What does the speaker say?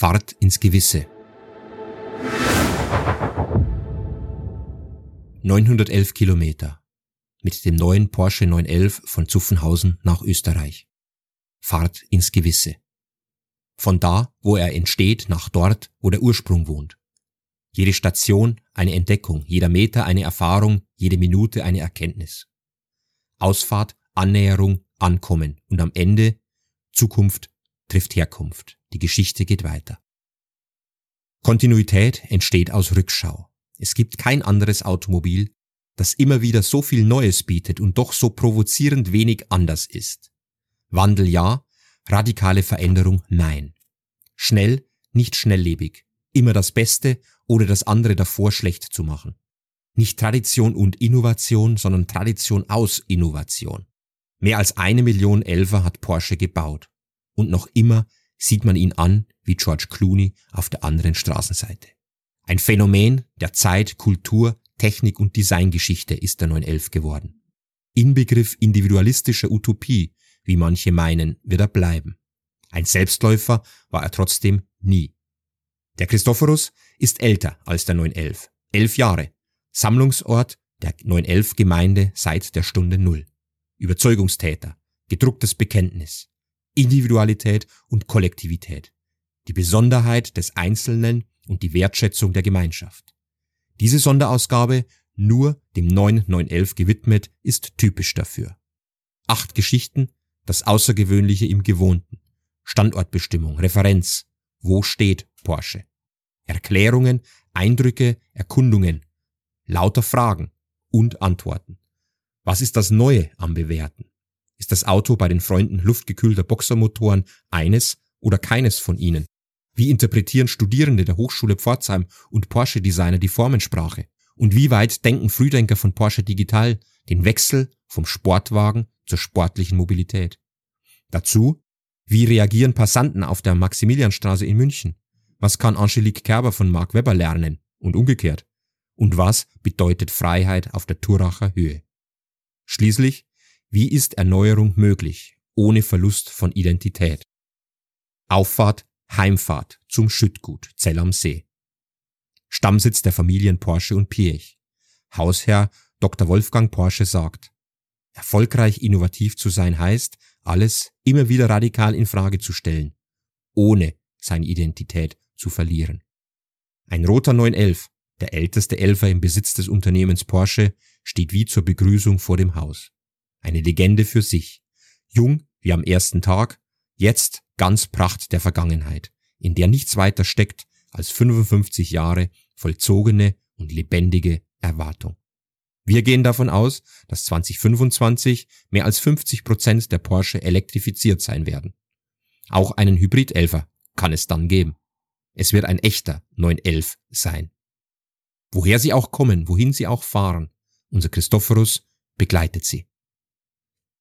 Fahrt ins Gewisse. 911 Kilometer mit dem neuen Porsche 911 von Zuffenhausen nach Österreich. Fahrt ins Gewisse. Von da, wo er entsteht, nach dort, wo der Ursprung wohnt. Jede Station eine Entdeckung, jeder Meter eine Erfahrung, jede Minute eine Erkenntnis. Ausfahrt, Annäherung, Ankommen und am Ende Zukunft trifft Herkunft. Die Geschichte geht weiter. Kontinuität entsteht aus Rückschau. Es gibt kein anderes Automobil, das immer wieder so viel Neues bietet und doch so provozierend wenig anders ist. Wandel ja, radikale Veränderung nein. Schnell, nicht schnelllebig. Immer das Beste oder das andere davor schlecht zu machen. Nicht Tradition und Innovation, sondern Tradition aus Innovation. Mehr als eine Million Elfer hat Porsche gebaut. Und noch immer sieht man ihn an wie George Clooney auf der anderen Straßenseite. Ein Phänomen der Zeit, Kultur, Technik und Designgeschichte ist der 911 geworden. Inbegriff individualistischer Utopie, wie manche meinen, wird er bleiben. Ein Selbstläufer war er trotzdem nie. Der Christophorus ist älter als der 911. Elf Jahre. Sammlungsort der 911 Gemeinde seit der Stunde Null. Überzeugungstäter, gedrucktes Bekenntnis, Individualität und Kollektivität, die Besonderheit des Einzelnen und die Wertschätzung der Gemeinschaft. Diese Sonderausgabe, nur dem 9911 gewidmet, ist typisch dafür. Acht Geschichten, das Außergewöhnliche im Gewohnten, Standortbestimmung, Referenz, wo steht Porsche, Erklärungen, Eindrücke, Erkundungen, lauter Fragen und Antworten. Was ist das Neue am Bewerten? Ist das Auto bei den Freunden luftgekühlter Boxermotoren eines oder keines von ihnen? Wie interpretieren Studierende der Hochschule Pforzheim und Porsche-Designer die Formensprache? Und wie weit denken Frühdenker von Porsche Digital den Wechsel vom Sportwagen zur sportlichen Mobilität? Dazu, wie reagieren Passanten auf der Maximilianstraße in München? Was kann Angelique Kerber von Mark Webber lernen? Und umgekehrt? Und was bedeutet Freiheit auf der Turacher Höhe? Schließlich, wie ist Erneuerung möglich, ohne Verlust von Identität? Auffahrt, Heimfahrt zum Schüttgut Zell am See. Stammsitz der Familien Porsche und Piech. Hausherr Dr. Wolfgang Porsche sagt, erfolgreich innovativ zu sein heißt, alles immer wieder radikal in Frage zu stellen, ohne seine Identität zu verlieren. Ein roter 911, der älteste Elfer im Besitz des Unternehmens Porsche, steht wie zur Begrüßung vor dem Haus. Eine Legende für sich. Jung wie am ersten Tag, jetzt ganz Pracht der Vergangenheit, in der nichts weiter steckt als 55 Jahre vollzogene und lebendige Erwartung. Wir gehen davon aus, dass 2025 mehr als 50 Prozent der Porsche elektrifiziert sein werden. Auch einen Hybrid-Elfer kann es dann geben. Es wird ein echter 911 sein. Woher sie auch kommen, wohin sie auch fahren, unser Christophorus begleitet sie.